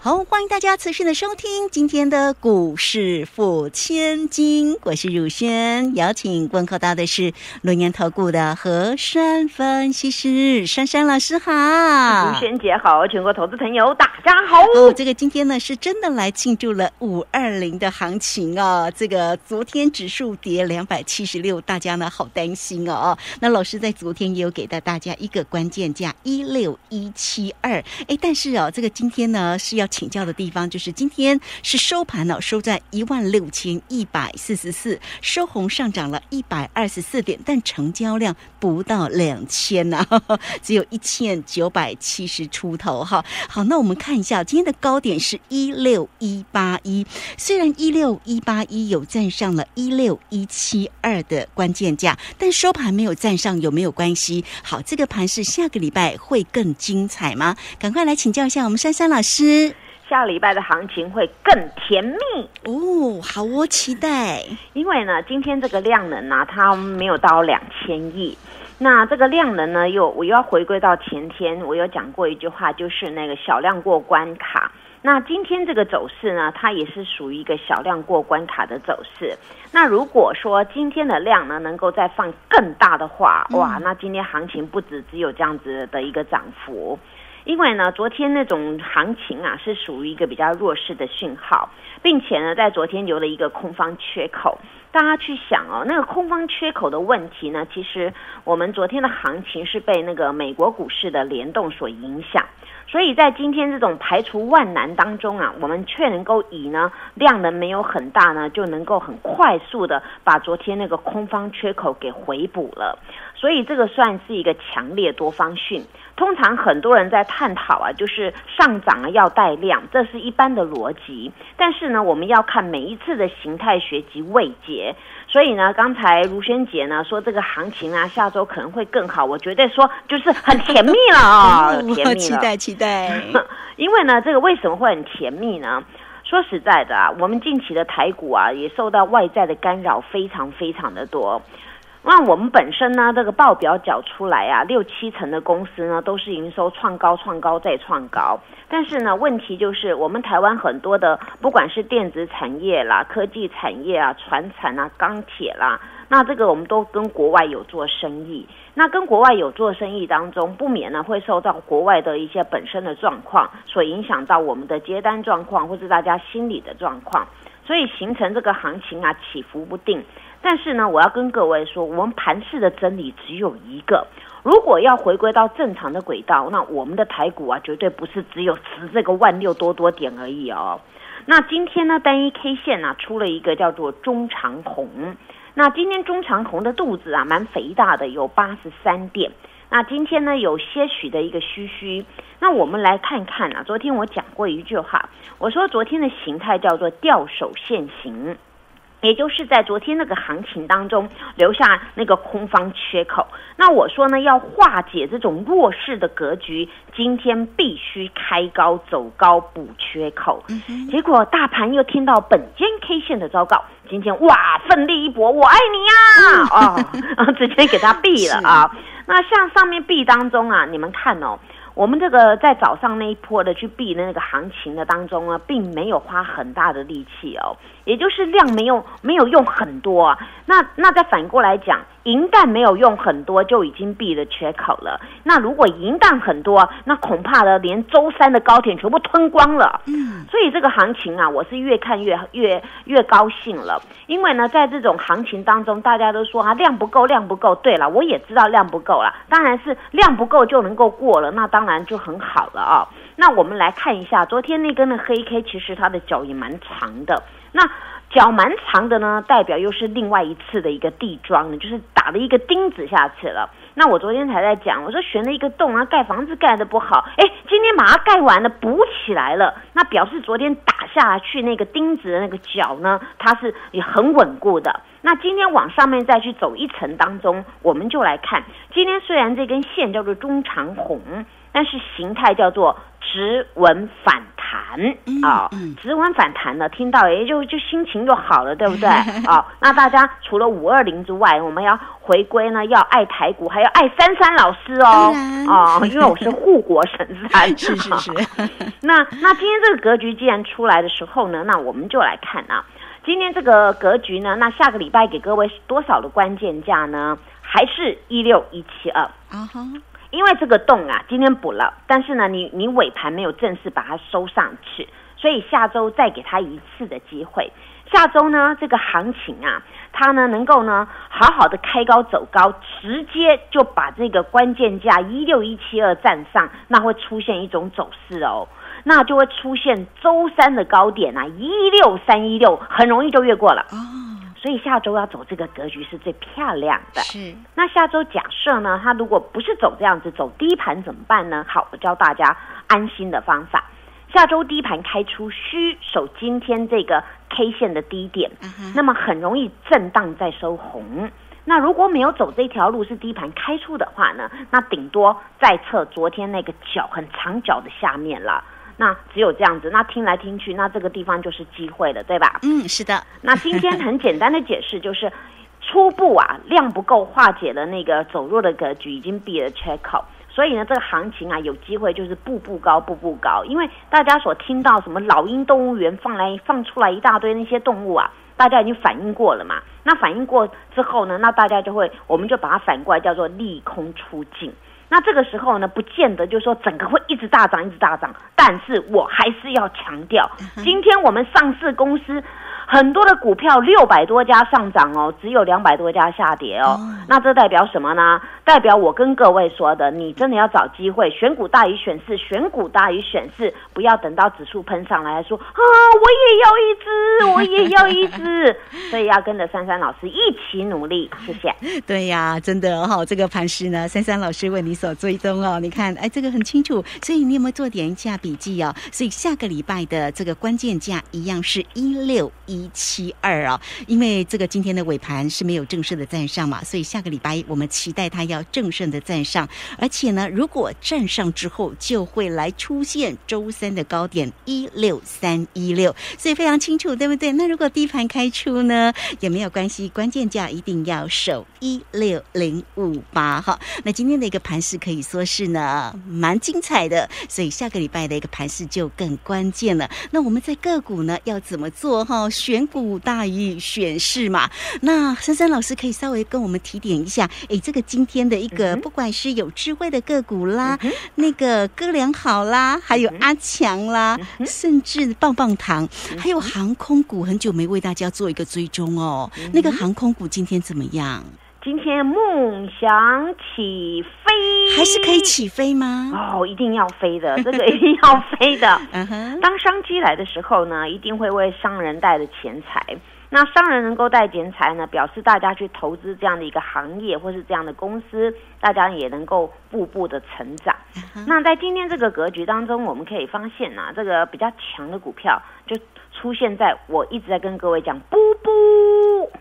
好，欢迎大家持续的收听今天的股市付千金，我是汝轩，邀请问候到的是龙岩投顾的何山分析师珊珊老师好，汝轩姐好，全国投资朋友大家好。哦，这个今天呢是真的来庆祝了五二零的行情哦，这个昨天指数跌两百七十六，大家呢好担心哦。那老师在昨天也有给到大家一个关键价一六一七二，哎，但是哦，这个今天呢是要。请教的地方就是今天是收盘了，收在一万六千一百四十四，收红上涨了一百二十四点，但成交量不到两千呐，只有一千九百七十出头哈。好，那我们看一下今天的高点是一六一八一，虽然一六一八一有站上了一六一七二的关键价，但收盘没有站上，有没有关系？好，这个盘是下个礼拜会更精彩吗？赶快来请教一下我们珊珊老师。下礼拜的行情会更甜蜜哦，好我期待。因为呢，今天这个量能呢，它没有到两千亿。那这个量能呢，又我又要回归到前天，我有讲过一句话，就是那个小量过关卡。那今天这个走势呢，它也是属于一个小量过关卡的走势。那如果说今天的量呢，能够再放更大的话，哇，那今天行情不止只有这样子的一个涨幅。因为呢，昨天那种行情啊，是属于一个比较弱势的讯号，并且呢，在昨天留了一个空方缺口。大家去想哦，那个空方缺口的问题呢，其实我们昨天的行情是被那个美国股市的联动所影响。所以在今天这种排除万难当中啊，我们却能够以呢量能没有很大呢，就能够很快速的把昨天那个空方缺口给回补了。所以这个算是一个强烈多方讯。通常很多人在探讨啊，就是上涨啊要带量，这是一般的逻辑。但是呢，我们要看每一次的形态学及位阶。所以呢，刚才卢萱姐呢说这个行情啊，下周可能会更好，我绝对说就是很甜蜜了啊，甜蜜了，期待期待。对 因为呢，这个为什么会很甜蜜呢？说实在的啊，我们近期的台股啊，也受到外在的干扰非常非常的多。那我们本身呢，这个报表缴出来啊，六七成的公司呢都是营收创高、创高再创高。但是呢，问题就是我们台湾很多的，不管是电子产业啦、科技产业啊、船产啊、钢铁啦，那这个我们都跟国外有做生意。那跟国外有做生意当中，不免呢会受到国外的一些本身的状况所影响到我们的接单状况，或是大家心理的状况，所以形成这个行情啊起伏不定。但是呢，我要跟各位说，我们盘市的真理只有一个。如果要回归到正常的轨道，那我们的台股啊，绝对不是只有值这个万六多多点而已哦。那今天呢，单一 K 线呢出了一个叫做中长红。那今天中长红的肚子啊，蛮肥大的，有八十三点。那今天呢，有些许的一个虚虚。那我们来看看啊，昨天我讲过一句话，我说昨天的形态叫做吊手现形。也就是在昨天那个行情当中留下那个空方缺口，那我说呢要化解这种弱势的格局，今天必须开高走高补缺口。结果大盘又听到本间 K 线的昭告，今天哇奋力一搏，我爱你呀啊，直接给他毙了 啊。那像上面闭当中啊，你们看哦。我们这个在早上那一波的去避的那个行情的当中呢，并没有花很大的力气哦，也就是量没有没有用很多啊。那那再反过来讲。银弹没有用很多就已经闭了缺口了。那如果银弹很多，那恐怕呢连周三的高铁全部吞光了。嗯，所以这个行情啊，我是越看越越越高兴了。因为呢，在这种行情当中，大家都说啊量不够，量不够。对了，我也知道量不够了。当然是量不够就能够过了，那当然就很好了啊。那我们来看一下昨天那根的黑 K，其实它的脚也蛮长的。那脚蛮长的呢，代表又是另外一次的一个地桩呢，就是打了一个钉子下去了。那我昨天才在讲，我说悬了一个洞啊，盖房子盖的不好，哎，今天把它盖完了，补起来了，那表示昨天打下去那个钉子的那个脚呢，它是也很稳固的。那今天往上面再去走一层当中，我们就来看，今天虽然这根线叫做中长红，但是形态叫做直纹反弹啊，直稳反弹了，听到也就就心情就好了，对不对？啊，那大家除了五二零之外，我们要回归呢，要爱台股，还要爱珊珊老师哦，哦，因为我是护国神山，是 是是。那那今天这个格局既然出来的时候呢，那我们就来看啊。今天这个格局呢，那下个礼拜给各位多少的关键价呢？还是一六一七二啊？因为这个洞啊，今天补了，但是呢，你你尾盘没有正式把它收上去，所以下周再给它一次的机会。下周呢，这个行情啊，它呢能够呢好好的开高走高，直接就把这个关键价一六一七二站上，那会出现一种走势哦。那就会出现周三的高点啊，一六三一六，很容易就越过了。所以下周要走这个格局是最漂亮的。是。那下周假设呢，它如果不是走这样子，走低盘怎么办呢？好，我教大家安心的方法。下周低盘开出需守今天这个 K 线的低点，那么很容易震荡再收红。那如果没有走这条路是低盘开出的话呢，那顶多再测昨天那个角很长角的下面了。那只有这样子，那听来听去，那这个地方就是机会了，对吧？嗯，是的。那今天很简单的解释就是，初步啊量不够化解了那个走弱的格局，已经闭了缺口，所以呢这个行情啊有机会就是步步高，步步高。因为大家所听到什么老鹰动物园放来放出来一大堆那些动物啊，大家已经反应过了嘛。那反应过之后呢，那大家就会，我们就把它反过来叫做利空出尽。那这个时候呢，不见得就是说整个会一直大涨，一直大涨。但是我还是要强调，今天我们上市公司。很多的股票六百多家上涨哦，只有两百多家下跌哦。那这代表什么呢？代表我跟各位说的，你真的要找机会，选股大于选市，选股大于选市，不要等到指数喷上来说啊，我也要一只，我也要一只。所以要跟着珊珊老师一起努力，谢谢。对呀，真的哈，这个盘势呢，珊珊老师为你所追踪哦。你看，哎，这个很清楚，所以你有没有做点一下笔记哦？所以下个礼拜的这个关键价一样是一六一。一七二啊，因为这个今天的尾盘是没有正式的站上嘛，所以下个礼拜我们期待它要正式的站上，而且呢，如果站上之后，就会来出现周三的高点一六三一六，所以非常清楚，对不对？那如果低盘开出呢，也没有关系，关键价一定要守一六零五八哈。那今天的一个盘势可以说是呢蛮精彩的，所以下个礼拜的一个盘势就更关键了。那我们在个股呢要怎么做哈？选股大于选市嘛？那珊珊老师可以稍微跟我们提点一下，哎，这个今天的一个不管是有智慧的个股啦，那个哥良好啦，还有阿强啦，甚至棒棒糖，还有航空股，很久没为大家做一个追踪哦。那个航空股今天怎么样？今天梦想起飞，还是可以起飞吗？哦，一定要飞的，这个一定要飞的。当商机来的时候呢，一定会为商人带的钱财。那商人能够带钱财呢，表示大家去投资这样的一个行业或是这样的公司，大家也能够步步的成长。那在今天这个格局当中，我们可以发现啊，这个比较强的股票就。出现在我一直在跟各位讲，布布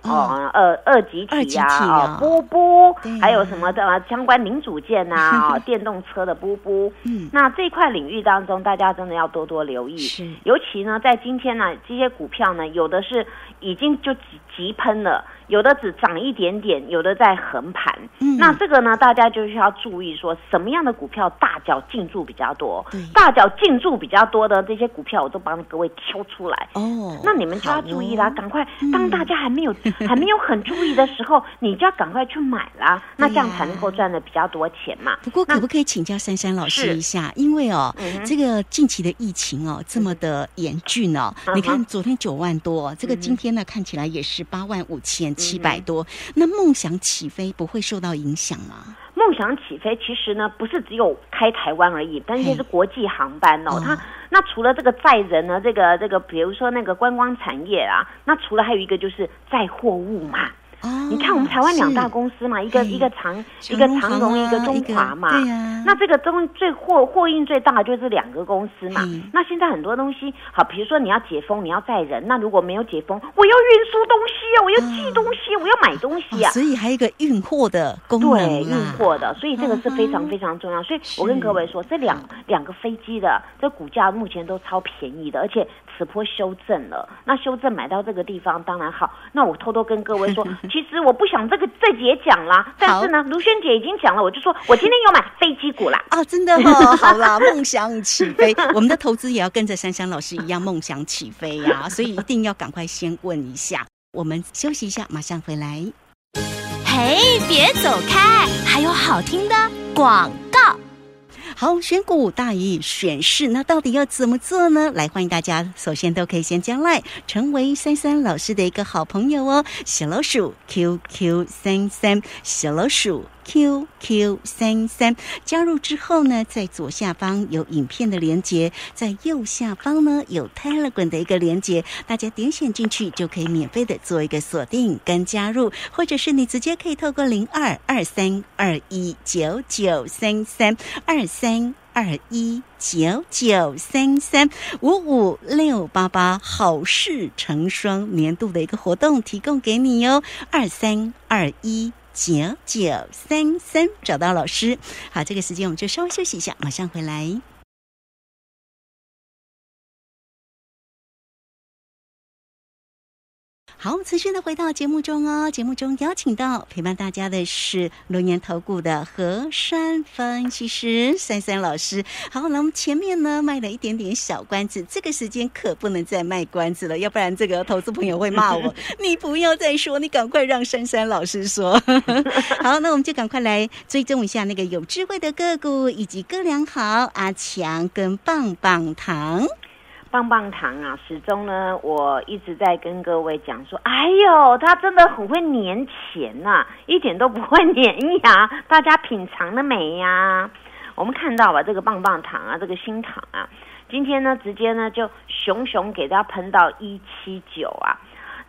哦，二二级体呀，布布，还有什么的相关零组件呐，电动车的布布。嗯，那这块领域当中，大家真的要多多留意。是，尤其呢，在今天呢，这些股票呢，有的是已经就急急喷了。有的只涨一点点，有的在横盘。嗯，那这个呢，大家就需要注意，说什么样的股票大脚进驻比较多？大脚进驻比较多的这些股票，我都帮各位挑出来。哦，那你们就要注意啦，赶快，当大家还没有 还没有很注意的时候，你就要赶快去买啦。那这样才能够赚的比较多钱嘛。不过，可不可以请教珊珊老师一下？因为哦，这个近期的疫情哦这么的严峻哦，你看昨天九万多，这个今天呢看起来也是八万五千。七百多，那梦想起飞不会受到影响吗？梦想起飞其实呢，不是只有开台湾而已，但是是国际航班哦。它那除了这个载人呢，这个这个，比如说那个观光产业啊，那除了还有一个就是载货物嘛。哦，你看我们台湾两大公司嘛，一个哎一个长一个长荣，一个中华嘛。对呀，那这个中最货货运最大的就是两个公司嘛。嗯那现在很多东西，好，比如说你要解封，你要载人，那如果没有解封，我要运输东西啊，我要寄东西，我要买东西啊哦。所以还有一个运货的功能对，运货的，所以这个是非常非常重要。所以我跟各位说，这两两个飞机的这股价目前都超便宜的，而且此波修正了。那修正买到这个地方当然好。那我偷偷跟各位说，其实我不想这个这节讲啦，但是呢，卢萱姐已经讲了，我就说我今天有买飞机股啦。啊，真的哦，好啦，梦想起飞，我们的投资也要跟着珊珊老师一样梦想起飞呀、所以一定要赶快先问一下。我们休息一下，马上回来。嘿，别走开，还有好听的广告。好，选股大于选市，那到底要怎么做呢？来，欢迎大家，首先都可以先加赖，成为三三老师的一个好朋友哦。小老鼠 QQ 三三，小老鼠 QQ 三三，加入之后呢，在左下方有影片的连接，在右下方呢有 Telegram 的一个连接，大家点选进去就可以免费的做一个锁定跟加入，或者是你直接可以透过零二二三二一九九三三二三。二一九九三三五五六八八好事成双年度的一个活动提供给你哟，二三二一九九三三找到老师。好，这个时间我们就稍微休息一下，马上回来。好，持续的回到节目中哦。节目中邀请到陪伴大家的是龙岩投顾的何山分析师珊珊老师。好，那我们前面呢卖了一点点小关子，这个时间可不能再卖关子了，要不然这个投资朋友会骂我。你不要再说，你赶快让珊珊老师说。好，那我们就赶快来追踪一下那个有智慧的个股，以及哥良好、阿强跟棒棒糖。棒棒糖啊，始终呢，我一直在跟各位讲说，哎呦，它真的很会粘钱呐、一点都不会粘牙，大家品尝了没呀？我们看到吧，这个棒棒糖啊，这个新糖啊，今天呢，直接呢就熊熊给它喷到一七九啊。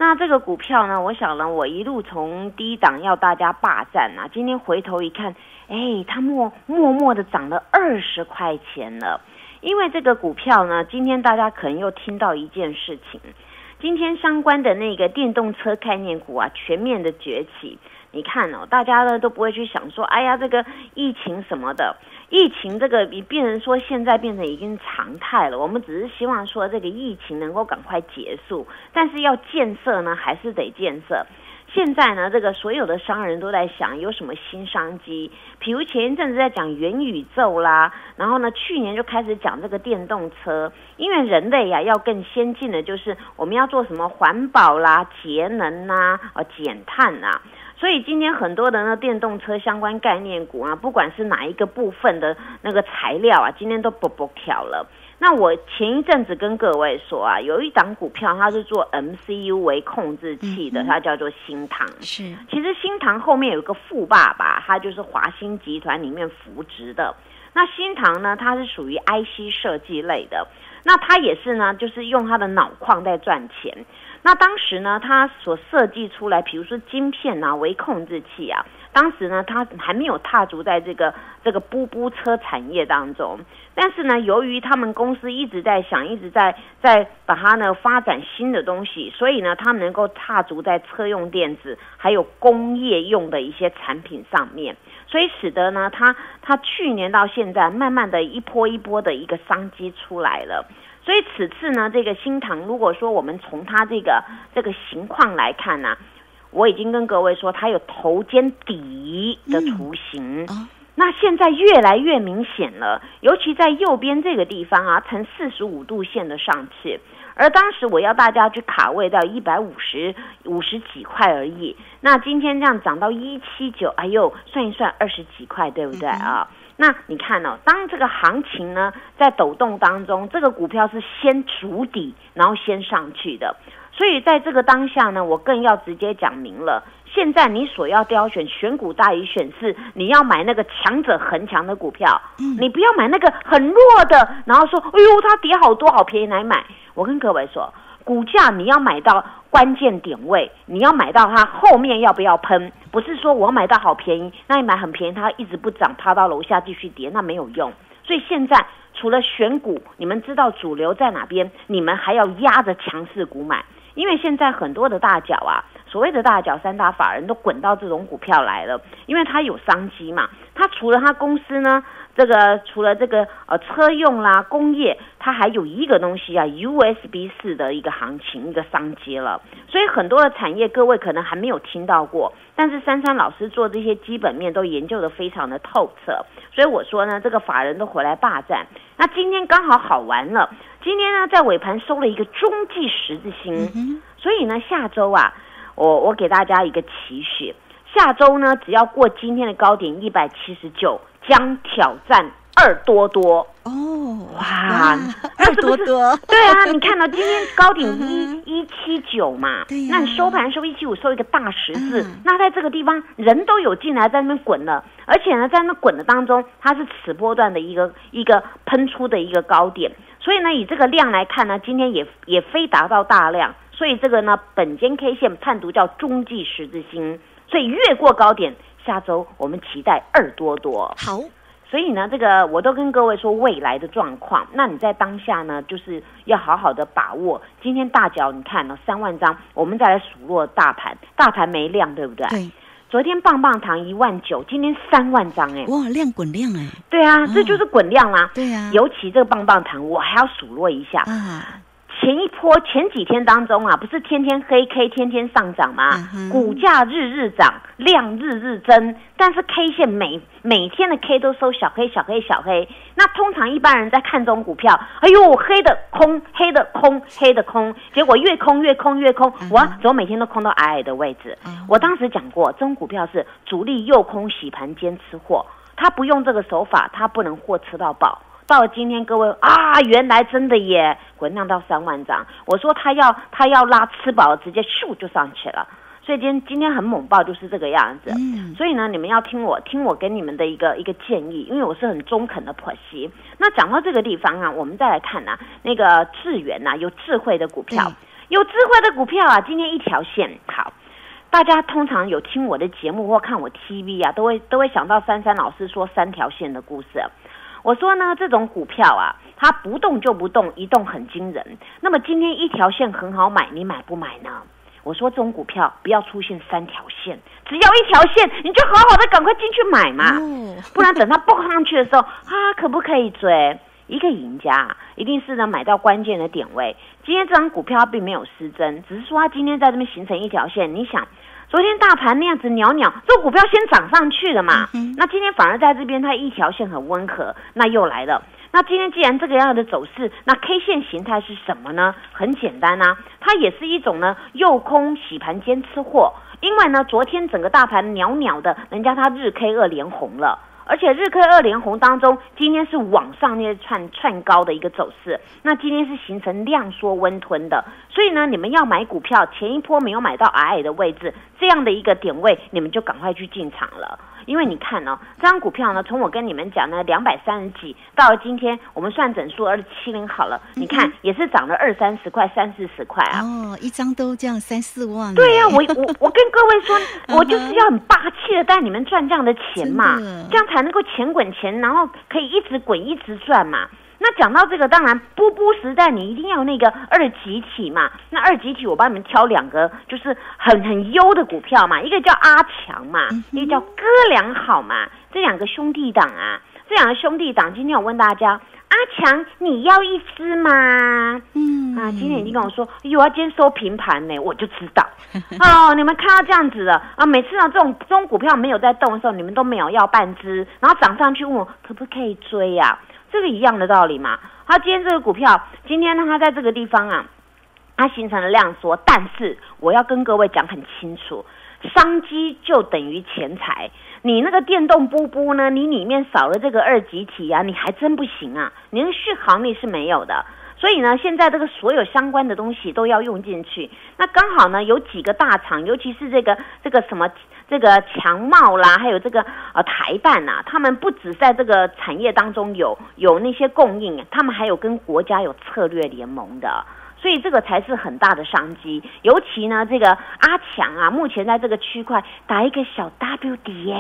那这个股票呢，我想呢，我一路从低档要大家霸占啊，今天回头一看，哎，它默默默的涨了二十块钱了。因为这个股票呢，今天大家可能又听到一件事情，今天相关的那个电动车概念股啊，全面的崛起。你看哦，大家呢都不会去想说，哎呀，这个疫情什么的，疫情这个你变成说现在变成已经常态了。我们只是希望说这个疫情能够赶快结束，但是要建设呢，还是得建设。现在呢，这个所有的商人都在想有什么新商机，比如前一阵子在讲元宇宙啦，然后呢，去年就开始讲这个电动车，因为人类呀、要更先进的，就是我们要做什么环保啦、节能呐、呃减碳呐、所以今天很多的那电动车相关概念股啊，不管是哪一个部分的那个材料啊，今天都不不跳了。那我前一阵子跟各位说啊，有一档股票它是做 MCU 为控制器的，嗯它叫做新唐。是其实新唐后面有一个富爸爸，他就是华兴集团里面扶植的。那新唐呢，它是属于 IC 设计类的，那它也是呢，就是用它的脑矿在赚钱。那当时呢，它所设计出来，比如说晶片啊、微控制器啊，当时呢，他还没有踏足在这个这个布布车产业当中。但是呢，由于他们公司一直在想，一直在在把它呢发展新的东西，所以呢，他们能够踏足在车用电子还有工业用的一些产品上面，所以使得呢，他他去年到现在，慢慢的一波一波的一个商机出来了。所以此次呢，这个新唐，如果说我们从它这个这个情况来看呢、我已经跟各位说，它有头肩底的雏形。啊，那现在越来越明显了，尤其在右边这个地方啊，呈四十五度线的上去。而当时我要大家去卡位到一百五十五十几块而已，那今天这样涨到一七九，哎呦，算一算二十几块，对不对啊？那你看哦，当这个行情呢在抖动当中，这个股票是先筑底，然后先上去的。所以在这个当下呢，我更要直接讲明了。现在你所要挑选选股大于选市，你要买那个强者恒强的股票，你不要买那个很弱的，然后说，哎呦，它跌好多，好便宜来买。我跟各位说，股价你要买到关键点位，你要买到它后面要不要喷，不是说我买到好便宜，那你买很便宜，它一直不涨，趴到楼下继续跌，那没有用。所以现在除了选股，你们知道主流在哪边，你们还要压着强势股买，因为现在很多的大脚啊，所谓的大脚三大法人都滚到这种股票来了，因为它有商机嘛，它除了它公司呢。这个除了这个呃车用啦工业，它还有一个东西啊，USB 四的一个行情一个商机了。所以很多的产业各位可能还没有听到过，但是珊珊老师做这些基本面都研究的非常的透彻。所以我说呢，这个法人都回来霸占。那今天刚好好玩了，今天呢在尾盘收了一个中继十字星，所以呢下周啊，我我给大家一个期许，下周呢只要过今天的高点一百七十九。将挑战二多多。哦，哇，二多多，对啊，你看到今天高点 一一七九嘛，那你收盘收一七五，收一个大十字，那在这个地方人都有进来在那边滚了，而且呢，在那滚的当中，它是此波段的一个一个喷出的一个高点，所以呢，以这个量来看呢，今天也也非达到大量，所以这个呢，本间 K 线判读叫中继十字星，所以越过高点。下周我们期待二多多好，所以呢，这个我都跟各位说未来的状况。那你在当下呢，就是要好好的把握。今天大脚你看了三万张，我们再来数落大盘，大盘没量，对不对？对。昨天棒棒糖一万九，今天三万张，哎，哇，量滚量哎。对啊，这就是滚量啦。对啊。尤其这个棒棒糖，我还要数落一下。啊。前一波前几天当中啊，不是天天黑 K 天天上涨吗？股价日日涨，量日日增，但是 K 线每每天的 K 都收小黑小黑小黑。那通常一般人在看中股票，哎呦黑的空黑的空黑的空，结果越空越空越空，哇，怎么每天都空到矮矮的位置？我当时讲过，这种股票是主力诱空洗盘兼吃货，他不用这个手法，他不能货吃到饱。到了今天，各位啊，原来真的耶，滚量到三万张。我说他要他要拉吃饱，直接咻就上去了。所以今天今天很猛爆，就是这个样子。所以呢，你们要听我听我给你们的一个一个建议，因为我是很中肯的婆媳。那讲到这个地方啊，我们再来看呐，那个智源呐，有智慧的股票，有智慧的股票啊，今天一条线好。大家通常有听我的节目或看我 TV 啊，都会都会想到珊珊老师说三条线的故事。我说呢，这种股票啊，它不动就不动，一动很惊人。那么今天一条线很好买，你买不买呢？我说这种股票不要出现三条线，只要一条线，你就好好的赶快进去买嘛。不然等它蹦上去的时候，啊，可不可以追？一个赢家一定是能买到关键的点位。今天这张股票并没有失真，只是说它今天在这边形成一条线，你想。昨天大盘那样子袅袅，这股票先涨上去了嘛？那今天反而在这边，它一条线很温和，那又来了。那今天既然这个样的走势，那 K 线形态是什么呢？很简单啊，它也是一种呢诱空洗盘兼吃货。因为呢，昨天整个大盘袅袅的，人家它日 K 二连红了。而且日 K 二连红当中，今天是往上面串串高的一个走势，那今天是形成量缩温吞的，所以呢，你们要买股票，前一波没有买到矮矮的位置，这样的一个点位，你们就赶快去进场了。因为你看哦，这张股票呢，从我跟你们讲呢，两百三十几，到了今天我们算整数二七零好了，你看也是涨了二三十块、三四十块啊。哦，一张都这样三四万。对呀，我我我跟各位说，我就是要很霸气的带你们赚这样的钱嘛，这样才能够钱滚钱，然后可以一直滚一直赚嘛。那讲到这个，当然波波时代，你一定要那个二级体嘛。那二级体，我帮你们挑两个，就是很很优的股票嘛。一个叫阿强嘛，一个叫哥良好嘛。这两个兄弟党啊，这两个兄弟党，今天我问大家，阿强你要一支吗？嗯啊，今天已经跟我说，有啊，今天收平盘呢，我就知道。哦，你们看到这样子了啊，每次呢这种这种股票没有在动的时候，你们都没有要半支，然后涨上去问我可不可以追呀？这个一样的道理嘛。他今天这个股票，今天呢，它在这个地方啊，它形成了量缩。但是我要跟各位讲很清楚，商机就等于钱财。你那个电动波波呢，你里面少了这个二极体啊，你还真不行啊，你的续航力是没有的。所以呢，现在这个所有相关的东西都要用进去。那刚好呢，有几个大厂，尤其是这个这个什么这个强茂啦，还有这个呃台办呐，他们不止在这个产业当中有有那些供应，他们还有跟国家有策略联盟的。所以这个才是很大的商机。尤其呢，这个阿强啊，目前在这个区块打一个小 W 底耶。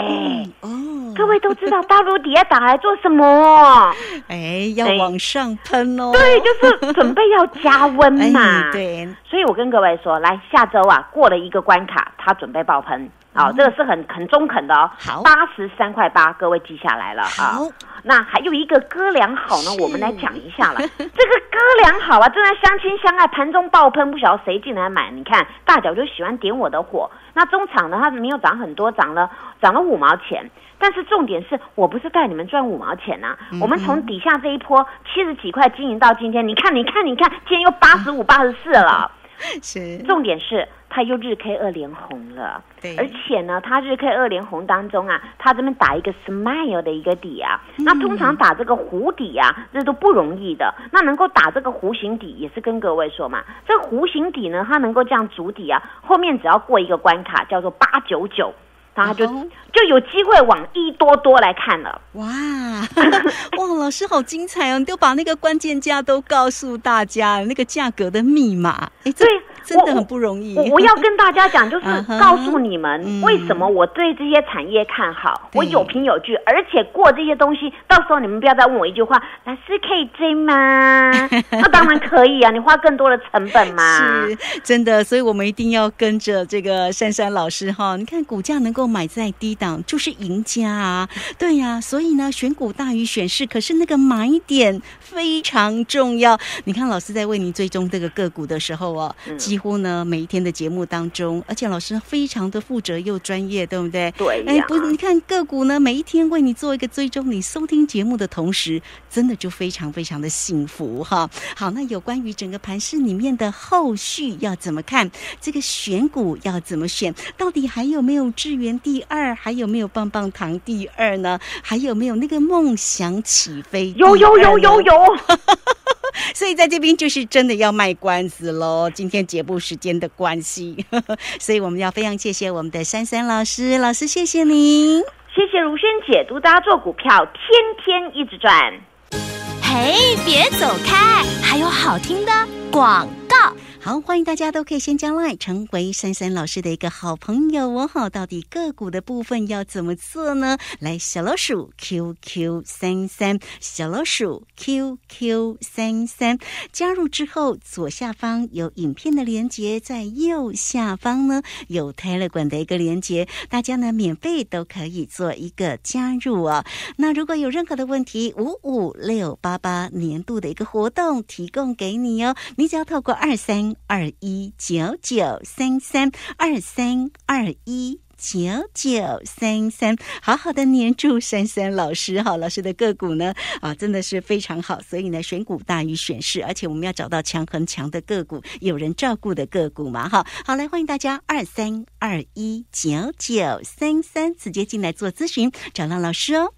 哦，各位都知道 W 底要打来做什么？哎，要往上喷哦。对，就是准备要加温嘛。对，所以我跟各位说，来下周啊，过了一个关卡，他准备爆喷。好，这个是很很中肯的哦。好，八十三块八，各位记下来了啊。那还有一个哥俩好呢，我们来讲一下了。这个哥俩好啊，正在相亲相爱，盘中爆喷，不晓得谁进来买。你看大脚就喜欢点我的火。那中场呢，它没有涨很多，涨了涨了五毛钱。但是重点是我不是带你们赚五毛钱呐，我们从底下这一波七十几块经营到今天，你看你看你看，今天又八十五八十四了。是，重点是它又日 K 二连红了，对，而且呢，它日 K 二连红当中啊，它这边打一个 smile 的一个底啊，那通常打这个弧底啊，这都不容易的。那能够打这个弧形底，也是跟各位说嘛，这弧形底呢，它能够这样筑底啊，后面只要过一个关卡，叫做八九九。他就就有机会往一多多来看了。哇 哇，老师好精彩哦！你都把那个关键价都告诉大家，那个价格的密码。哎，对。真的很不容易。我要跟大家讲，就是告诉你们为什么我对这些产业看好，我有凭有据，而且过这些东西，到时候你们不要再问我一句话：老师可以追吗？那当然可以啊，你花更多的成本嘛。是真的，所以我们一定要跟着这个珊珊老师哈。你看股价能够买在低档，就是赢家啊。对呀，所以呢，选股大于选市，可是那个买点非常重要。你看老师在为您追踪这个个股的时候哦，几几乎呢，每一天的节目当中，而且老师非常的负责又专业，对不对？对。哎，不，你看个股呢，每一天为你做一个追踪，你收听节目的同时，真的就非常非常的幸福哈。好，那有关于整个盘市里面的后续要怎么看？这个选股要怎么选？到底还有没有智源第二？还有没有棒棒糖第二呢？还有没有那个梦想起飞？有有有有有。所以在这边就是真的要卖关子喽。今天节目时间的关系，所以我们要非常谢谢我们的珊珊老师，老师谢谢您，谢谢如萱姐，祝，大家做股票天天一直赚。嘿，别走开，还有好听的广告。好，欢迎大家都可以先加来成为珊珊老师的一个好朋友哦。好，到底个股的部分要怎么做呢？来，小老鼠 QQ 三三，小老鼠 QQ 三三，加入之后左下方有影片的连接，在右下方呢有 Telegram 的一个连接，大家呢免费都可以做一个加入哦。那如果有任何的问题，五五六八八年度的一个活动提供给你哦，你只要透过二三。二一九九三三二三二一九九三三，好好的黏住珊珊老师哈，老师的个股呢啊，真的是非常好，所以呢，选股大于选市，而且我们要找到强很强的个股，有人照顾的个股嘛哈。好，来欢迎大家二三二一九九三三直接进来做咨询，找到老师哦。